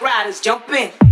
riders jump in.